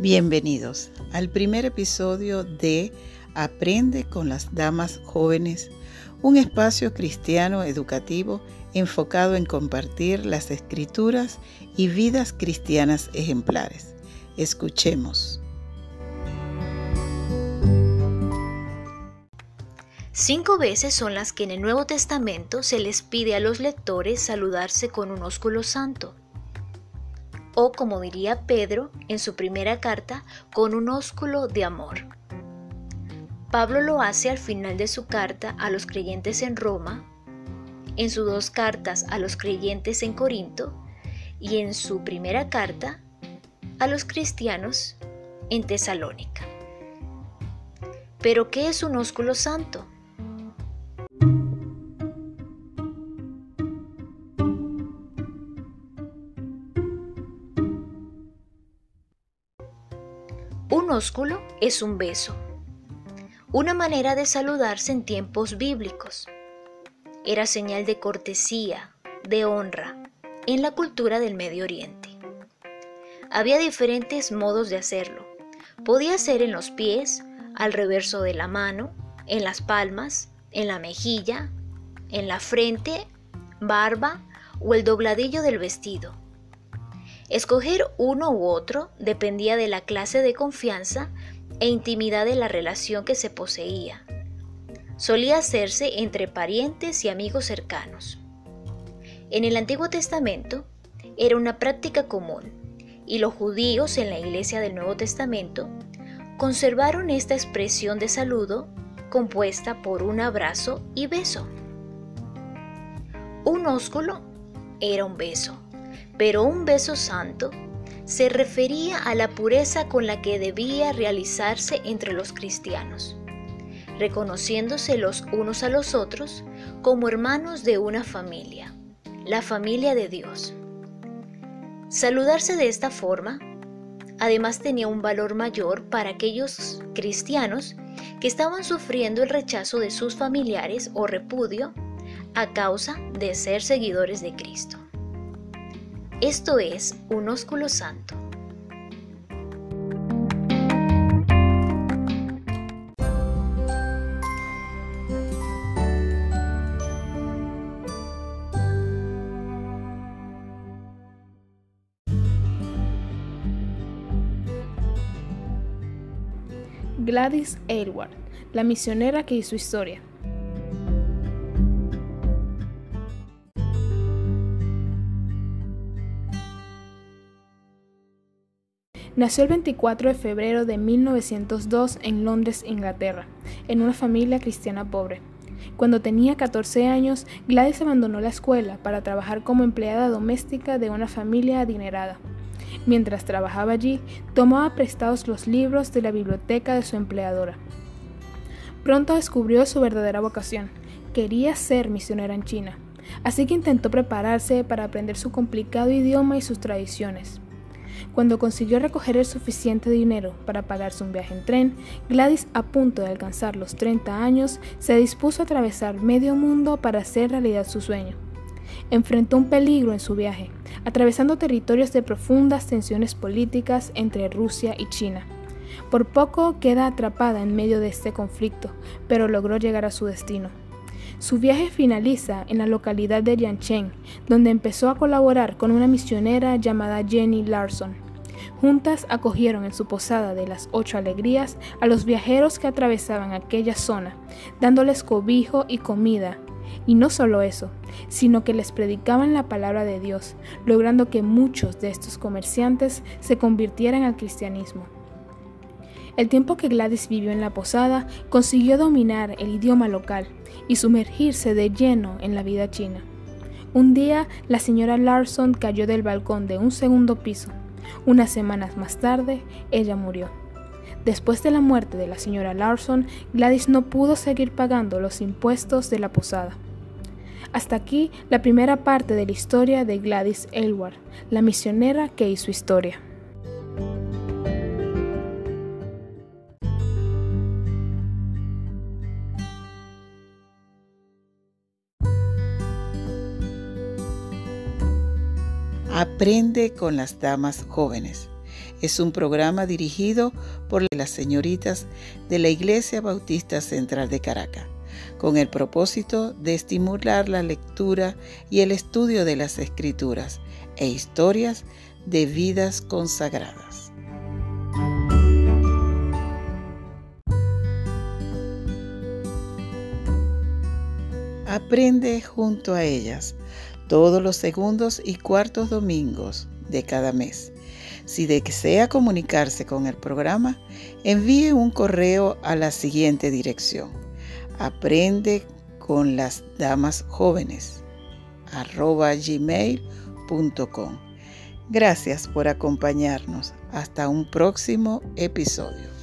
Bienvenidos al primer episodio de Aprende con las Damas Jóvenes, un espacio cristiano educativo enfocado en compartir las escrituras y vidas cristianas ejemplares. Escuchemos. Cinco veces son las que en el Nuevo Testamento se les pide a los lectores saludarse con un ósculo santo o como diría Pedro en su primera carta, con un ósculo de amor. Pablo lo hace al final de su carta a los creyentes en Roma, en sus dos cartas a los creyentes en Corinto y en su primera carta a los cristianos en Tesalónica. Pero ¿qué es un ósculo santo? Un ósculo es un beso, una manera de saludarse en tiempos bíblicos. Era señal de cortesía, de honra, en la cultura del Medio Oriente. Había diferentes modos de hacerlo. Podía ser en los pies, al reverso de la mano, en las palmas, en la mejilla, en la frente, barba o el dobladillo del vestido. Escoger uno u otro dependía de la clase de confianza e intimidad de la relación que se poseía. Solía hacerse entre parientes y amigos cercanos. En el Antiguo Testamento era una práctica común y los judíos en la Iglesia del Nuevo Testamento conservaron esta expresión de saludo compuesta por un abrazo y beso. Un ósculo era un beso pero un beso santo se refería a la pureza con la que debía realizarse entre los cristianos, reconociéndose los unos a los otros como hermanos de una familia, la familia de Dios. Saludarse de esta forma además tenía un valor mayor para aquellos cristianos que estaban sufriendo el rechazo de sus familiares o repudio a causa de ser seguidores de Cristo. Esto es un ósculo santo. Gladys Aylward, la misionera que hizo historia. Nació el 24 de febrero de 1902 en Londres, Inglaterra, en una familia cristiana pobre. Cuando tenía 14 años, Gladys abandonó la escuela para trabajar como empleada doméstica de una familia adinerada. Mientras trabajaba allí, tomaba prestados los libros de la biblioteca de su empleadora. Pronto descubrió su verdadera vocación. Quería ser misionera en China, así que intentó prepararse para aprender su complicado idioma y sus tradiciones. Cuando consiguió recoger el suficiente dinero para pagarse un viaje en tren, Gladys, a punto de alcanzar los 30 años, se dispuso a atravesar medio mundo para hacer realidad su sueño. Enfrentó un peligro en su viaje, atravesando territorios de profundas tensiones políticas entre Rusia y China. Por poco queda atrapada en medio de este conflicto, pero logró llegar a su destino. Su viaje finaliza en la localidad de Yancheng, donde empezó a colaborar con una misionera llamada Jenny Larson. Juntas acogieron en su posada de las Ocho Alegrías a los viajeros que atravesaban aquella zona, dándoles cobijo y comida. Y no solo eso, sino que les predicaban la palabra de Dios, logrando que muchos de estos comerciantes se convirtieran al cristianismo. El tiempo que Gladys vivió en la posada consiguió dominar el idioma local y sumergirse de lleno en la vida china. Un día la señora Larson cayó del balcón de un segundo piso. Unas semanas más tarde, ella murió. Después de la muerte de la señora Larson, Gladys no pudo seguir pagando los impuestos de la posada. Hasta aquí la primera parte de la historia de Gladys Aylward, la misionera que hizo historia. Aprende con las damas jóvenes. es un programa dirigido por las señoritas de la Iglesia Bautista Central de Caracas, con el propósito de estimular la lectura y el estudio de las escrituras e historias de vidas consagradas. Aprende junto a ellas todos los segundos y cuartos domingos de cada mes. Si desea comunicarse con el programa, envíe un correo a la siguiente dirección. Aprende con las damas jóvenes arroba gmail.com. Gracias por acompañarnos. Hasta un próximo episodio.